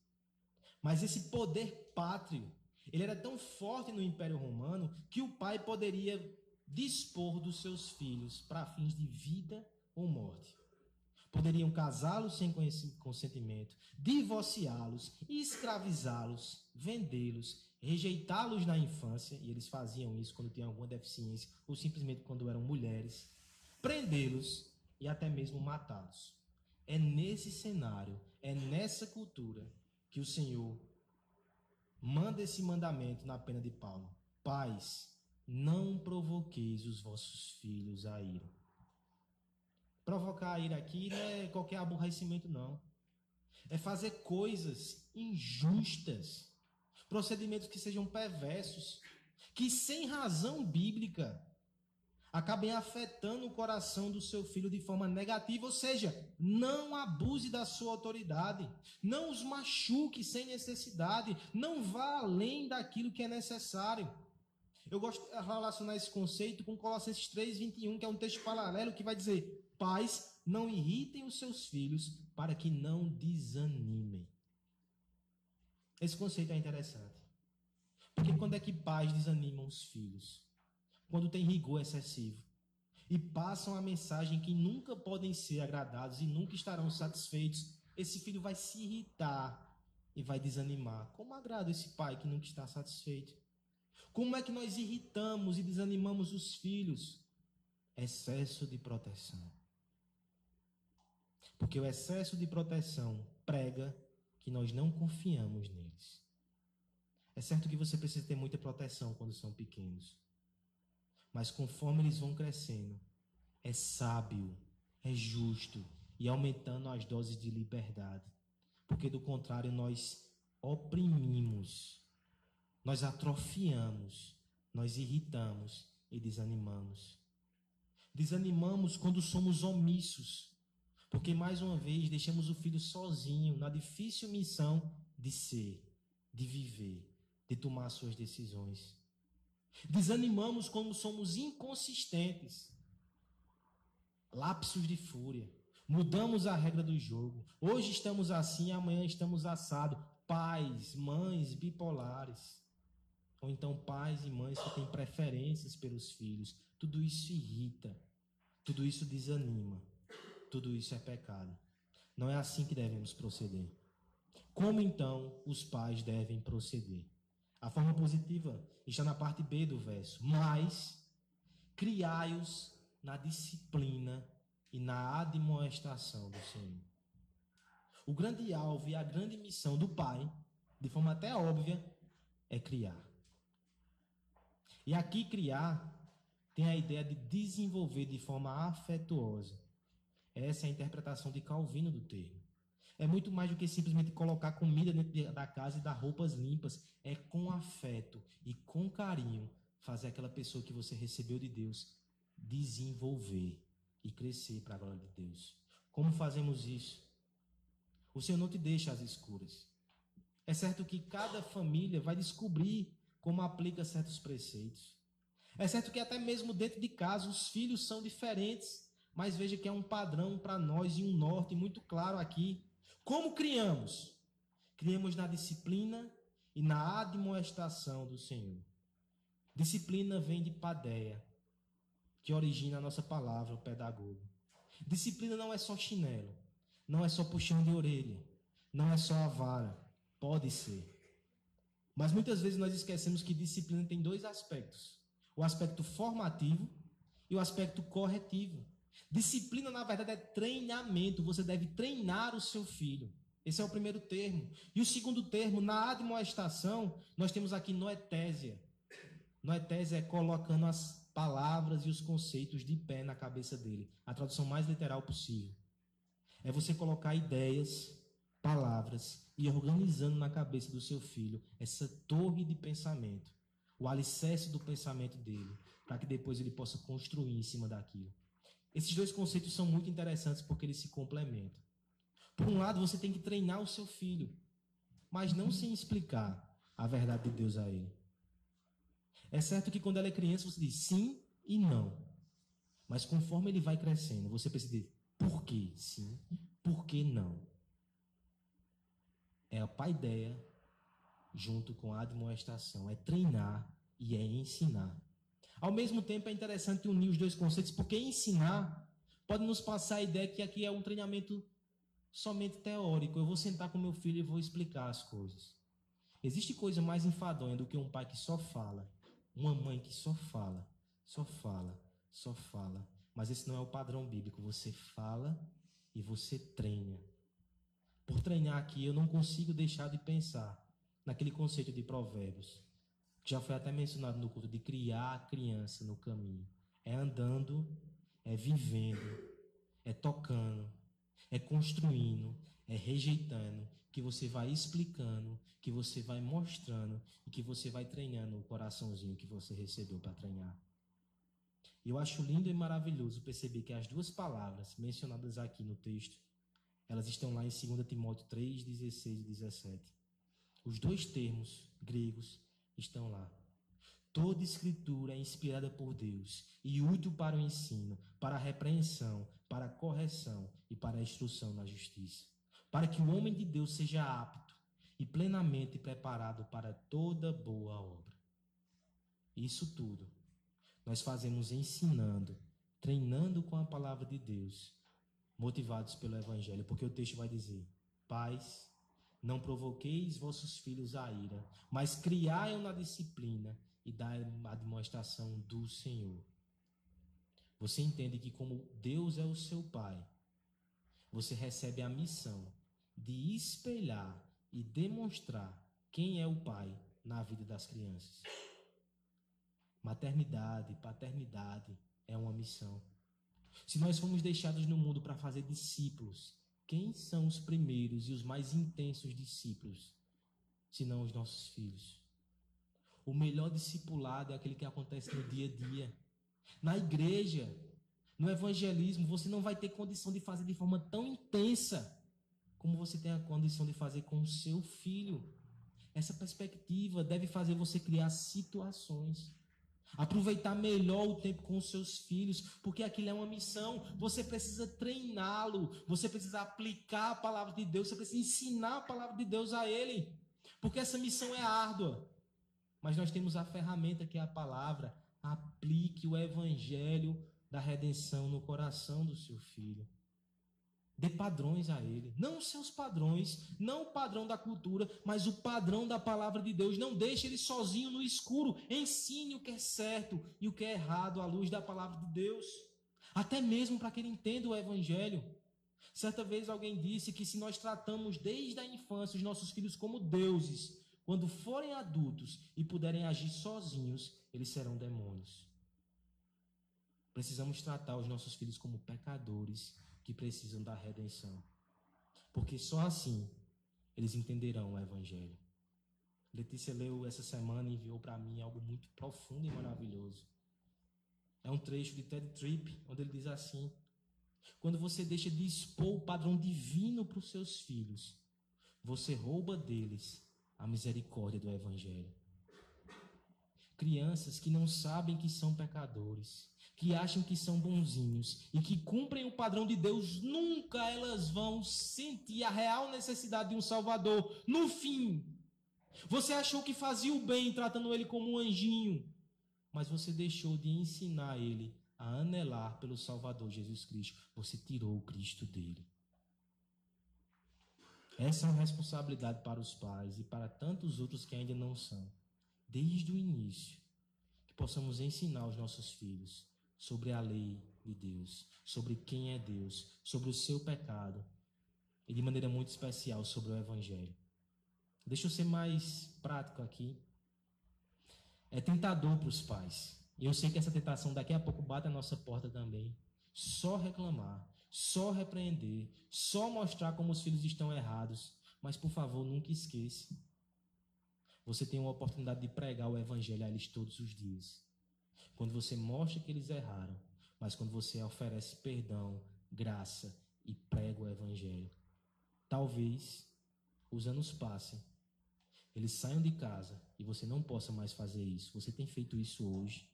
Speaker 1: Mas esse poder pátrio, ele era tão forte no Império Romano que o pai poderia dispor dos seus filhos para fins de vida ou morte. Poderiam casá-los sem consentimento, divorciá-los, escravizá-los, vendê-los rejeitá-los na infância, e eles faziam isso quando tinham alguma deficiência, ou simplesmente quando eram mulheres, prendê-los e até mesmo matá-los. É nesse cenário, é nessa cultura que o Senhor manda esse mandamento na pena de Paulo: Pais, não provoqueis os vossos filhos a ira. Provocar a ira aqui não é qualquer aborrecimento, não. É fazer coisas injustas procedimentos que sejam perversos, que sem razão bíblica acabem afetando o coração do seu filho de forma negativa, ou seja, não abuse da sua autoridade, não os machuque sem necessidade, não vá além daquilo que é necessário. Eu gosto de relacionar esse conceito com Colossenses 3:21, que é um texto paralelo que vai dizer: "Pais, não irritem os seus filhos para que não desanimem". Esse conceito é interessante. Porque quando é que pais desanimam os filhos? Quando tem rigor excessivo. E passam a mensagem que nunca podem ser agradados e nunca estarão satisfeitos. Esse filho vai se irritar e vai desanimar. Como agrada esse pai que nunca está satisfeito? Como é que nós irritamos e desanimamos os filhos? Excesso de proteção. Porque o excesso de proteção prega que nós não confiamos neles. É certo que você precisa ter muita proteção quando são pequenos. Mas conforme eles vão crescendo, é sábio, é justo e aumentando as doses de liberdade. Porque do contrário, nós oprimimos, nós atrofiamos, nós irritamos e desanimamos. Desanimamos quando somos omissos, porque mais uma vez deixamos o filho sozinho na difícil missão de ser, de viver de tomar suas decisões. Desanimamos quando somos inconsistentes. Lapsos de fúria. Mudamos a regra do jogo. Hoje estamos assim, amanhã estamos assado. Pais, mães bipolares. Ou então pais e mães que têm preferências pelos filhos. Tudo isso irrita. Tudo isso desanima. Tudo isso é pecado. Não é assim que devemos proceder. Como então os pais devem proceder? A forma positiva está na parte B do verso. Mas criai-os na disciplina e na admoestação do Senhor. O grande alvo e a grande missão do Pai, de forma até óbvia, é criar. E aqui criar tem a ideia de desenvolver de forma afetuosa. Essa é a interpretação de Calvino do termo. É muito mais do que simplesmente colocar comida dentro da casa e dar roupas limpas. É com afeto e com carinho fazer aquela pessoa que você recebeu de Deus desenvolver e crescer para a glória de Deus. Como fazemos isso? O Senhor não te deixa às escuras. É certo que cada família vai descobrir como aplica certos preceitos. É certo que até mesmo dentro de casa os filhos são diferentes, mas veja que é um padrão para nós e um norte muito claro aqui. Como criamos? Criamos na disciplina e na admoestação do Senhor. Disciplina vem de padeia, que origina a nossa palavra, o pedagogo. Disciplina não é só chinelo, não é só puxão de orelha, não é só a vara. Pode ser. Mas muitas vezes nós esquecemos que disciplina tem dois aspectos: o aspecto formativo e o aspecto corretivo. Disciplina, na verdade, é treinamento. Você deve treinar o seu filho. Esse é o primeiro termo. E o segundo termo, na admoestação, nós temos aqui noetésia. Noetésia é colocando as palavras e os conceitos de pé na cabeça dele. A tradução mais literal possível. É você colocar ideias, palavras e organizando na cabeça do seu filho essa torre de pensamento, o alicerce do pensamento dele, para que depois ele possa construir em cima daquilo. Esses dois conceitos são muito interessantes porque eles se complementam. Por um lado, você tem que treinar o seu filho, mas não sem explicar a verdade de Deus a ele. É certo que quando ela é criança, você diz sim e não. Mas conforme ele vai crescendo, você precisa dizer por que sim, por que não. É a paideia junto com a admoestação. É treinar e é ensinar. Ao mesmo tempo, é interessante unir os dois conceitos, porque ensinar pode nos passar a ideia que aqui é um treinamento somente teórico. Eu vou sentar com meu filho e vou explicar as coisas. Existe coisa mais enfadonha do que um pai que só fala, uma mãe que só fala, só fala, só fala. Mas esse não é o padrão bíblico. Você fala e você treina. Por treinar aqui, eu não consigo deixar de pensar naquele conceito de provérbios já foi até mencionado no culto, de criar a criança no caminho. É andando, é vivendo, é tocando, é construindo, é rejeitando, que você vai explicando, que você vai mostrando e que você vai treinando o coraçãozinho que você recebeu para treinar. Eu acho lindo e maravilhoso perceber que as duas palavras mencionadas aqui no texto, elas estão lá em 2 Timóteo 3, 16 e 17. Os dois termos gregos estão lá. Toda escritura é inspirada por Deus e útil para o ensino, para a repreensão, para a correção e para a instrução na justiça, para que o homem de Deus seja apto e plenamente preparado para toda boa obra. Isso tudo nós fazemos ensinando, treinando com a palavra de Deus, motivados pelo Evangelho, porque o texto vai dizer: Pais, não provoqueis vossos filhos a ira, mas criai-o na disciplina e dai a demonstração do Senhor. Você entende que, como Deus é o seu Pai, você recebe a missão de espelhar e demonstrar quem é o Pai na vida das crianças. Maternidade, paternidade é uma missão. Se nós fomos deixados no mundo para fazer discípulos, quem são os primeiros e os mais intensos discípulos, senão os nossos filhos? O melhor discipulado é aquele que acontece no dia a dia. Na igreja, no evangelismo, você não vai ter condição de fazer de forma tão intensa como você tem a condição de fazer com o seu filho. Essa perspectiva deve fazer você criar situações Aproveitar melhor o tempo com os seus filhos, porque aquilo é uma missão. Você precisa treiná-lo, você precisa aplicar a palavra de Deus, você precisa ensinar a palavra de Deus a ele, porque essa missão é árdua. Mas nós temos a ferramenta que é a palavra. Aplique o evangelho da redenção no coração do seu filho. Dê padrões a ele. Não os seus padrões, não o padrão da cultura, mas o padrão da palavra de Deus. Não deixe ele sozinho no escuro. Ensine o que é certo e o que é errado à luz da palavra de Deus. Até mesmo para que ele entenda o evangelho. Certa vez alguém disse que se nós tratamos desde a infância os nossos filhos como deuses, quando forem adultos e puderem agir sozinhos, eles serão demônios. Precisamos tratar os nossos filhos como pecadores que precisam da redenção. Porque só assim eles entenderão o Evangelho. Letícia leu essa semana e enviou para mim algo muito profundo e maravilhoso. É um trecho de Ted Tripp, onde ele diz assim: Quando você deixa de expor o padrão divino para os seus filhos, você rouba deles a misericórdia do Evangelho. Crianças que não sabem que são pecadores, que acham que são bonzinhos e que cumprem o padrão de Deus, nunca elas vão sentir a real necessidade de um Salvador. No fim, você achou que fazia o bem tratando ele como um anjinho, mas você deixou de ensinar ele a anelar pelo Salvador Jesus Cristo. Você tirou o Cristo dele. Essa é uma responsabilidade para os pais e para tantos outros que ainda não são. Desde o início, que possamos ensinar os nossos filhos sobre a lei de Deus, sobre quem é Deus, sobre o seu pecado e de maneira muito especial sobre o Evangelho. Deixa eu ser mais prático aqui. É tentador para os pais. E eu sei que essa tentação daqui a pouco bate a nossa porta também. Só reclamar, só repreender, só mostrar como os filhos estão errados. Mas, por favor, nunca esqueça. Você tem uma oportunidade de pregar o Evangelho a eles todos os dias. Quando você mostra que eles erraram, mas quando você oferece perdão, graça e prega o evangelho. Talvez os anos passem, eles saiam de casa e você não possa mais fazer isso. Você tem feito isso hoje.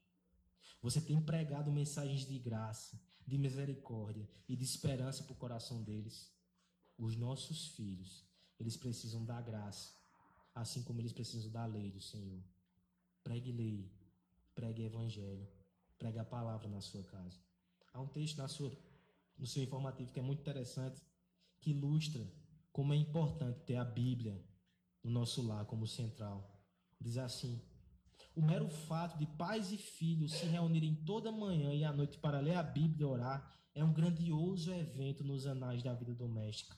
Speaker 1: Você tem pregado mensagens de graça, de misericórdia e de esperança para o coração deles. Os nossos filhos, eles precisam da graça, assim como eles precisam da lei do Senhor. Pregue lei, pregue evangelho, pregue a palavra na sua casa. Há um texto na sua, no seu informativo que é muito interessante, que ilustra como é importante ter a Bíblia no nosso lar como central. Diz assim: o mero fato de pais e filhos se reunirem toda manhã e à noite para ler a Bíblia e orar é um grandioso evento nos anais da vida doméstica.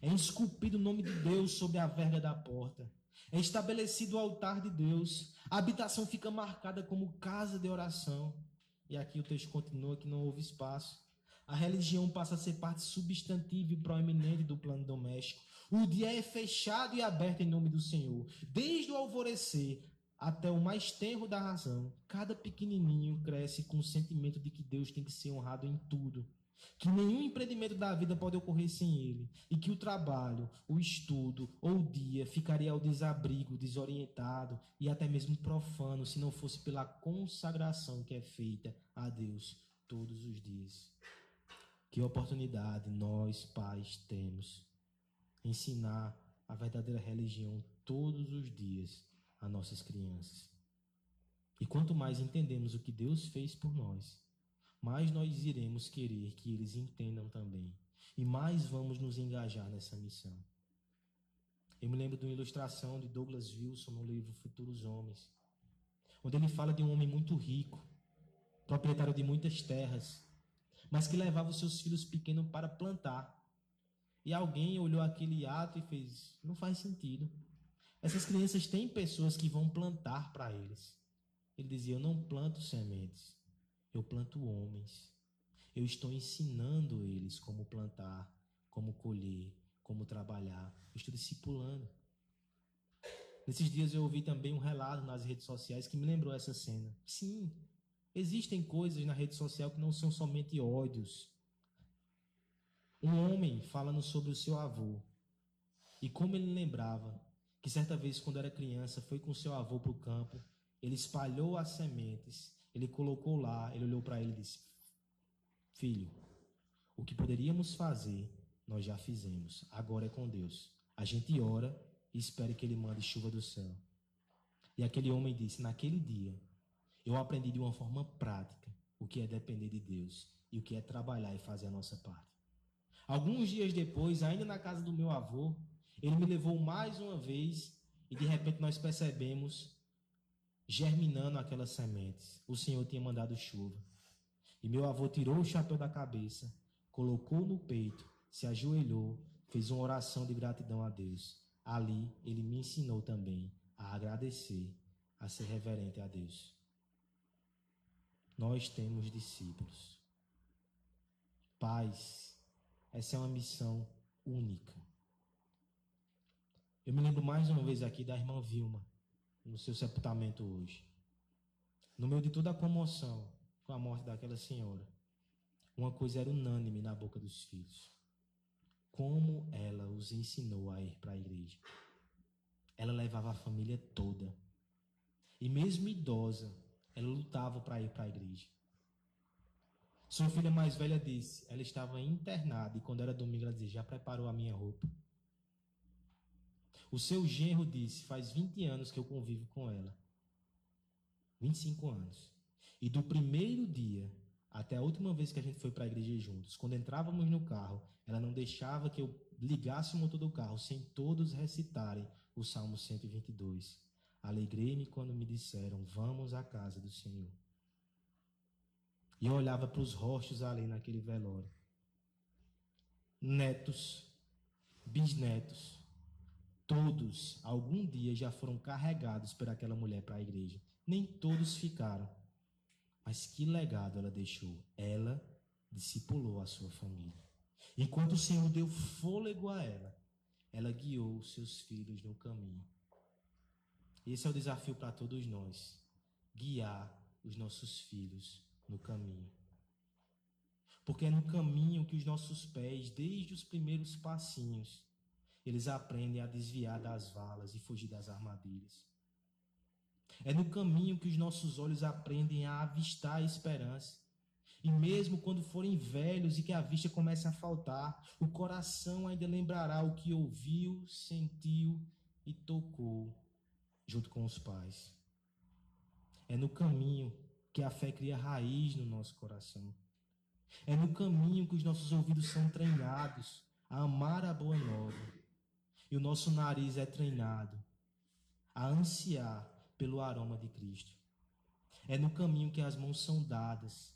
Speaker 1: É esculpido o nome de Deus sobre a verga da porta. É estabelecido o altar de Deus. A habitação fica marcada como casa de oração. E aqui o texto continua que não houve espaço. A religião passa a ser parte substantiva e proeminente do plano doméstico. O dia é fechado e aberto em nome do Senhor. Desde o alvorecer até o mais tenro da razão, cada pequenininho cresce com o sentimento de que Deus tem que ser honrado em tudo, que nenhum empreendimento da vida pode ocorrer sem ele, e que o trabalho, o estudo ou o dia ficaria ao desabrigo, desorientado e até mesmo profano se não fosse pela consagração que é feita a Deus todos os dias. Que oportunidade nós, pais, temos ensinar a verdadeira religião todos os dias a nossas crianças. E quanto mais entendemos o que Deus fez por nós, mais nós iremos querer que eles entendam também. E mais vamos nos engajar nessa missão. Eu me lembro de uma ilustração de Douglas Wilson no livro Futuros Homens, onde ele fala de um homem muito rico, proprietário de muitas terras, mas que levava os seus filhos pequenos para plantar. E alguém olhou aquele ato e fez: não faz sentido. Essas crianças têm pessoas que vão plantar para eles. Ele dizia: Eu não planto sementes, eu planto homens. Eu estou ensinando eles como plantar, como colher, como trabalhar. Eu estou discipulando. Nesses dias eu ouvi também um relato nas redes sociais que me lembrou essa cena. Sim, existem coisas na rede social que não são somente ódios. Um homem falando sobre o seu avô e como ele lembrava que certa vez, quando era criança, foi com seu avô para o campo, ele espalhou as sementes, ele colocou lá, ele olhou para ele e disse: Filho, o que poderíamos fazer, nós já fizemos, agora é com Deus. A gente ora e espera que ele mande chuva do céu. E aquele homem disse: Naquele dia, eu aprendi de uma forma prática o que é depender de Deus e o que é trabalhar e fazer a nossa parte. Alguns dias depois, ainda na casa do meu avô, ele me levou mais uma vez e de repente nós percebemos germinando aquelas sementes. O Senhor tinha mandado chuva. E meu avô tirou o chapéu da cabeça, colocou no peito, se ajoelhou, fez uma oração de gratidão a Deus. Ali ele me ensinou também a agradecer, a ser reverente a Deus. Nós temos discípulos. Pais, essa é uma missão única. Eu me lembro mais uma vez aqui da irmã Vilma, no seu sepultamento hoje. No meio de toda a comoção com a morte daquela senhora, uma coisa era unânime na boca dos filhos. Como ela os ensinou a ir para a igreja. Ela levava a família toda. E mesmo idosa, ela lutava para ir para a igreja. Sua filha mais velha disse, ela estava internada e quando era domingo ela dizia, já preparou a minha roupa? O seu genro disse: Faz 20 anos que eu convivo com ela. 25 anos. E do primeiro dia até a última vez que a gente foi para a igreja juntos, quando entrávamos no carro, ela não deixava que eu ligasse o motor do carro sem todos recitarem o Salmo 122. Alegrei-me quando me disseram: Vamos à casa do Senhor. E eu olhava para os rostos ali naquele velório. Netos, bisnetos, Todos, algum dia, já foram carregados por aquela mulher para a igreja. Nem todos ficaram. Mas que legado ela deixou? Ela discipulou a sua família. Enquanto o Senhor deu fôlego a ela, ela guiou os seus filhos no caminho. Esse é o desafio para todos nós: guiar os nossos filhos no caminho. Porque é no caminho que os nossos pés, desde os primeiros passinhos, eles aprendem a desviar das valas e fugir das armadilhas. É no caminho que os nossos olhos aprendem a avistar a esperança. E mesmo quando forem velhos e que a vista comece a faltar, o coração ainda lembrará o que ouviu, sentiu e tocou junto com os pais. É no caminho que a fé cria raiz no nosso coração. É no caminho que os nossos ouvidos são treinados a amar a boa nova e o nosso nariz é treinado a ansiar pelo aroma de Cristo. É no caminho que as mãos são dadas.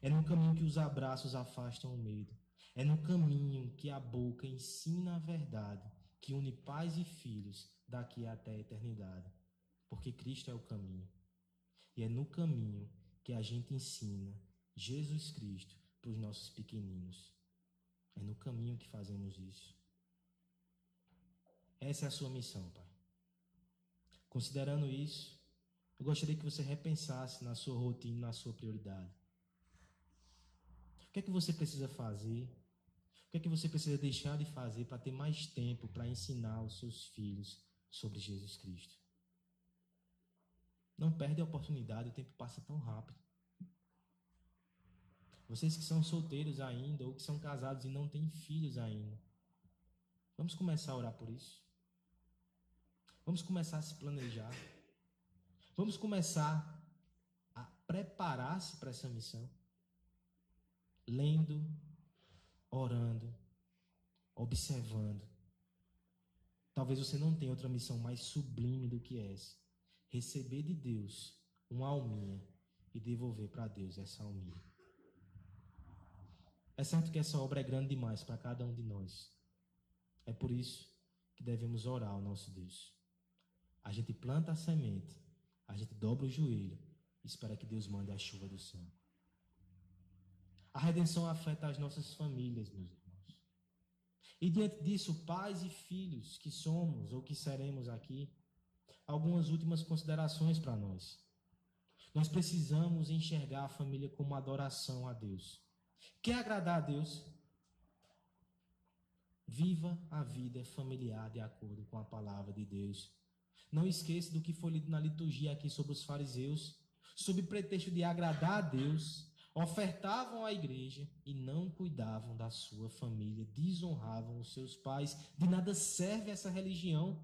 Speaker 1: É no caminho que os abraços afastam o medo. É no caminho que a boca ensina a verdade, que une pais e filhos daqui até a eternidade. Porque Cristo é o caminho. E é no caminho que a gente ensina Jesus Cristo para os nossos pequeninos. É no caminho que fazemos isso. Essa é a sua missão, Pai. Considerando isso, eu gostaria que você repensasse na sua rotina, na sua prioridade. O que é que você precisa fazer? O que é que você precisa deixar de fazer para ter mais tempo para ensinar os seus filhos sobre Jesus Cristo? Não perde a oportunidade, o tempo passa tão rápido. Vocês que são solteiros ainda, ou que são casados e não têm filhos ainda, vamos começar a orar por isso. Vamos começar a se planejar. Vamos começar a preparar-se para essa missão. Lendo, orando, observando. Talvez você não tenha outra missão mais sublime do que essa. Receber de Deus uma alminha e devolver para Deus essa alminha. É certo que essa obra é grande demais para cada um de nós. É por isso que devemos orar ao nosso Deus. A gente planta a semente, a gente dobra o joelho e espera que Deus mande a chuva do céu. A redenção afeta as nossas famílias, meus irmãos. E diante disso, pais e filhos que somos ou que seremos aqui, algumas últimas considerações para nós. Nós precisamos enxergar a família como adoração a Deus. Quer agradar a Deus? Viva a vida familiar de acordo com a palavra de Deus. Não esqueça do que foi lido na liturgia aqui sobre os fariseus, sob pretexto de agradar a Deus, ofertavam à igreja e não cuidavam da sua família, desonravam os seus pais. De nada serve essa religião.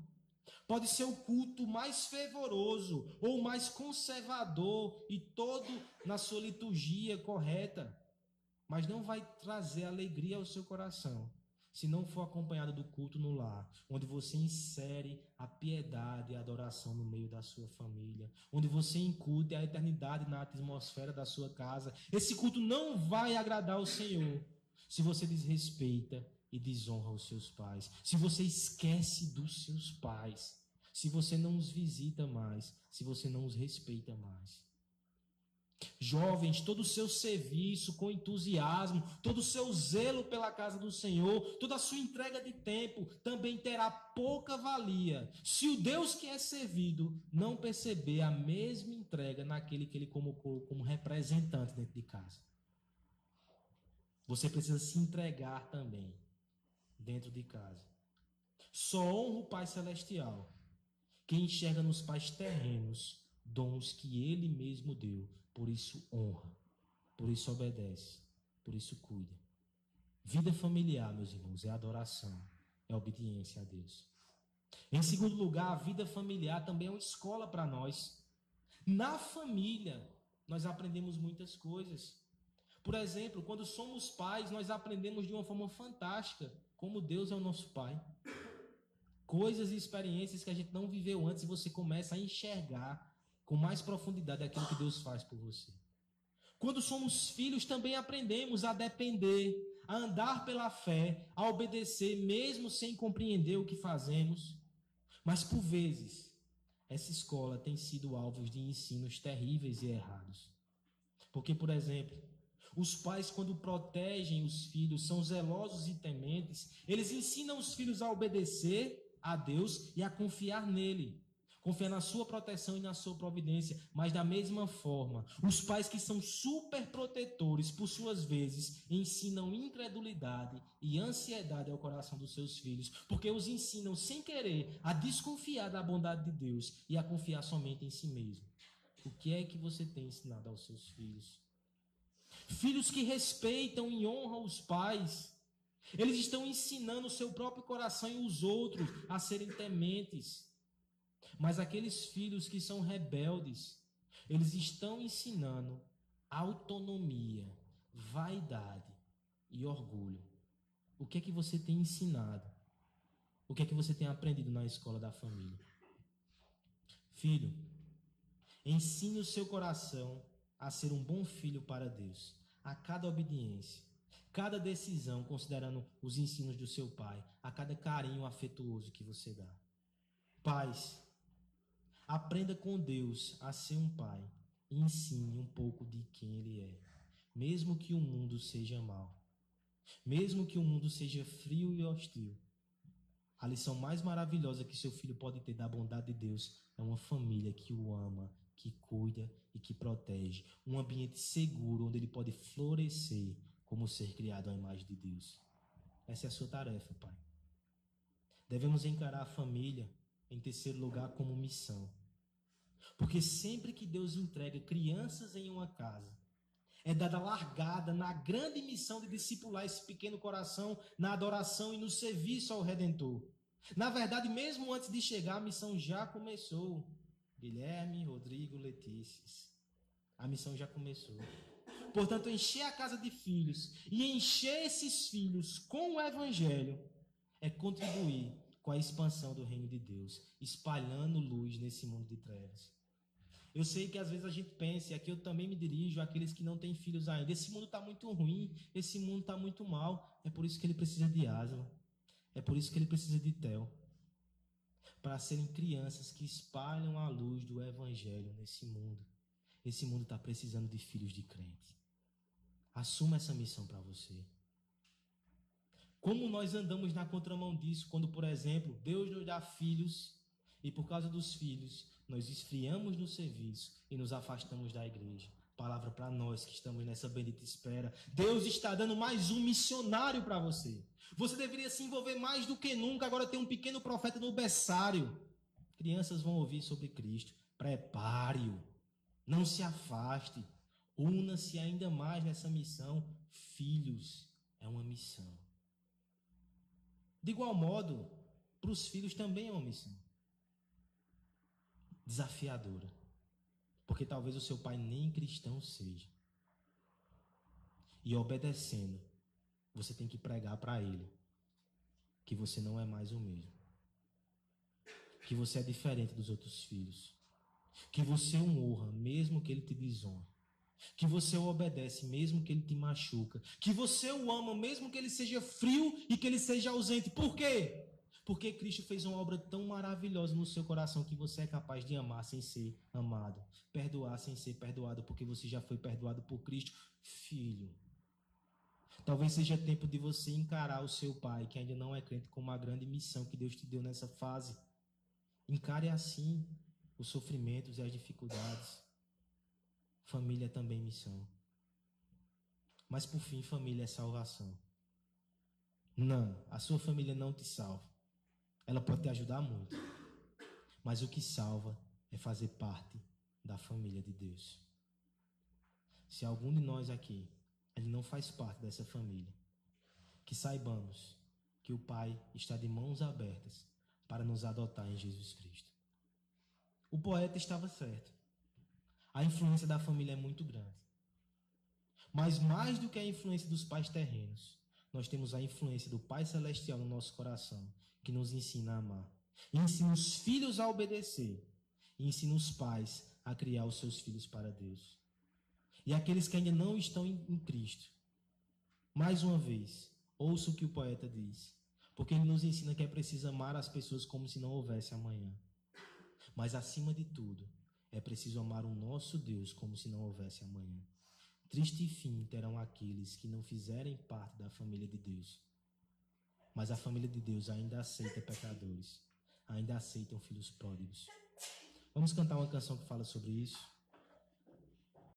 Speaker 1: Pode ser o culto mais fervoroso ou mais conservador e todo na sua liturgia correta mas não vai trazer alegria ao seu coração se não for acompanhado do culto no lar, onde você insere a piedade e a adoração no meio da sua família, onde você incute a eternidade na atmosfera da sua casa. Esse culto não vai agradar ao Senhor se você desrespeita e desonra os seus pais, se você esquece dos seus pais, se você não os visita mais, se você não os respeita mais. Jovens, todo o seu serviço com entusiasmo, todo o seu zelo pela casa do Senhor, toda a sua entrega de tempo também terá pouca valia se o Deus que é servido não perceber a mesma entrega naquele que ele colocou como representante dentro de casa. Você precisa se entregar também dentro de casa. Só honra o Pai Celestial quem enxerga nos pais terrenos dons que ele mesmo deu por isso honra, por isso obedece, por isso cuida. Vida familiar, meus irmãos, é adoração, é obediência a Deus. Em segundo lugar, a vida familiar também é uma escola para nós. Na família, nós aprendemos muitas coisas. Por exemplo, quando somos pais, nós aprendemos de uma forma fantástica como Deus é o nosso Pai. Coisas e experiências que a gente não viveu antes e você começa a enxergar com mais profundidade aquilo que Deus faz por você. Quando somos filhos, também aprendemos a depender, a andar pela fé, a obedecer, mesmo sem compreender o que fazemos. Mas por vezes, essa escola tem sido alvo de ensinos terríveis e errados. Porque, por exemplo, os pais, quando protegem os filhos, são zelosos e tementes, eles ensinam os filhos a obedecer a Deus e a confiar nele. Confiar na sua proteção e na sua providência, mas da mesma forma, os pais que são super protetores, por suas vezes, ensinam incredulidade e ansiedade ao coração dos seus filhos, porque os ensinam sem querer a desconfiar da bondade de Deus e a confiar somente em si mesmo. O que é que você tem ensinado aos seus filhos? Filhos que respeitam e honram os pais, eles estão ensinando o seu próprio coração e os outros a serem tementes. Mas aqueles filhos que são rebeldes, eles estão ensinando autonomia, vaidade e orgulho. O que é que você tem ensinado? O que é que você tem aprendido na escola da família? Filho, ensine o seu coração a ser um bom filho para Deus, a cada obediência, cada decisão, considerando os ensinos do seu pai, a cada carinho afetuoso que você dá. Pais, Aprenda com Deus a ser um pai e ensine um pouco de quem Ele é, mesmo que o mundo seja mau, mesmo que o mundo seja frio e hostil. A lição mais maravilhosa que seu filho pode ter da bondade de Deus é uma família que o ama, que cuida e que protege, um ambiente seguro onde ele pode florescer como ser criado à imagem de Deus. Essa é a sua tarefa, Pai. Devemos encarar a família, em terceiro lugar, como missão. Porque sempre que Deus entrega crianças em uma casa, é dada largada na grande missão de discipular esse pequeno coração na adoração e no serviço ao Redentor. Na verdade, mesmo antes de chegar, a missão já começou. Guilherme, Rodrigo, Letícias. A missão já começou. Portanto, encher a casa de filhos e encher esses filhos com o Evangelho é contribuir com a expansão do reino de Deus, espalhando luz nesse mundo de trevas. Eu sei que às vezes a gente pensa, e aqui eu também me dirijo àqueles que não têm filhos ainda. Esse mundo está muito ruim, esse mundo está muito mal. É por isso que ele precisa de asma. É por isso que ele precisa de Tel. Para serem crianças que espalham a luz do Evangelho nesse mundo. Esse mundo está precisando de filhos de crente. Assuma essa missão para você. Como nós andamos na contramão disso quando, por exemplo, Deus nos dá filhos e por causa dos filhos nós esfriamos no serviço e nos afastamos da igreja. Palavra para nós que estamos nessa bendita espera. Deus está dando mais um missionário para você. Você deveria se envolver mais do que nunca. Agora tem um pequeno profeta no berçário. Crianças vão ouvir sobre Cristo. Prepare-o. Não se afaste. Una-se ainda mais nessa missão. Filhos, é uma missão. De igual modo, para os filhos também é uma missão desafiadora. Porque talvez o seu pai nem cristão seja. E obedecendo, você tem que pregar para ele que você não é mais o mesmo. Que você é diferente dos outros filhos. Que você o honra, mesmo que ele te desonre. Que você o obedece, mesmo que ele te machuca. Que você o ama, mesmo que ele seja frio e que ele seja ausente. Por quê? Porque Cristo fez uma obra tão maravilhosa no seu coração que você é capaz de amar sem ser amado, perdoar sem ser perdoado, porque você já foi perdoado por Cristo, filho. Talvez seja tempo de você encarar o seu pai, que ainda não é crente, como uma grande missão que Deus te deu nessa fase. Encare assim os sofrimentos e as dificuldades. Família é também missão. Mas por fim, família é salvação. Não, a sua família não te salva. Ela pode te ajudar muito. Mas o que salva é fazer parte da família de Deus. Se algum de nós aqui ele não faz parte dessa família, que saibamos que o Pai está de mãos abertas para nos adotar em Jesus Cristo. O poeta estava certo. A influência da família é muito grande. Mas mais do que a influência dos pais terrenos, nós temos a influência do Pai Celestial no nosso coração, que nos ensina a amar. Ensina os filhos a obedecer. E ensina os pais a criar os seus filhos para Deus. E aqueles que ainda não estão em Cristo. Mais uma vez, ouça o que o poeta diz. Porque ele nos ensina que é preciso amar as pessoas como se não houvesse amanhã. Mas acima de tudo, é preciso amar o nosso Deus como se não houvesse amanhã. Triste fim terão aqueles que não fizerem parte da família de Deus. Mas a família de Deus ainda aceita pecadores, ainda aceitam filhos pródigos. Vamos cantar uma canção que fala sobre isso.